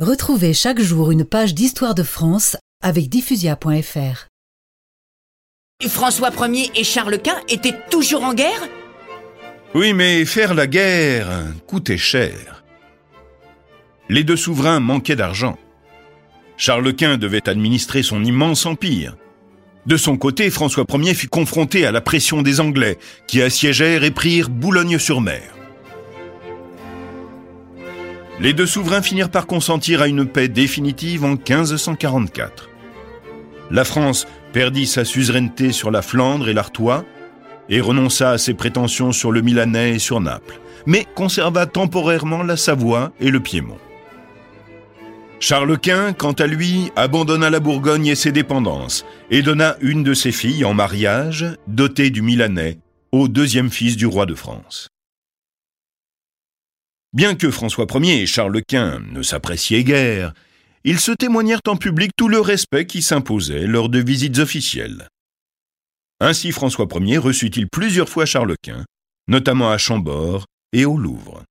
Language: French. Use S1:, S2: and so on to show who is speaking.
S1: Retrouvez chaque jour une page d'histoire de France avec diffusia.fr.
S2: François Ier et Charles Quint étaient toujours en guerre?
S3: Oui, mais faire la guerre coûtait cher. Les deux souverains manquaient d'argent. Charles Quint devait administrer son immense empire. De son côté, François Ier fut confronté à la pression des Anglais, qui assiégèrent et prirent Boulogne-sur-Mer. Les deux souverains finirent par consentir à une paix définitive en 1544. La France perdit sa suzeraineté sur la Flandre et l'Artois et renonça à ses prétentions sur le Milanais et sur Naples, mais conserva temporairement la Savoie et le Piémont. Charles Quint, quant à lui, abandonna la Bourgogne et ses dépendances et donna une de ses filles en mariage, dotée du Milanais, au deuxième fils du roi de France. Bien que François Ier et Charles Quint ne s'appréciaient guère, ils se témoignèrent en public tout le respect qui s'imposait lors de visites officielles. Ainsi François Ier reçut-il plusieurs fois Charles Quint, notamment à Chambord et au Louvre.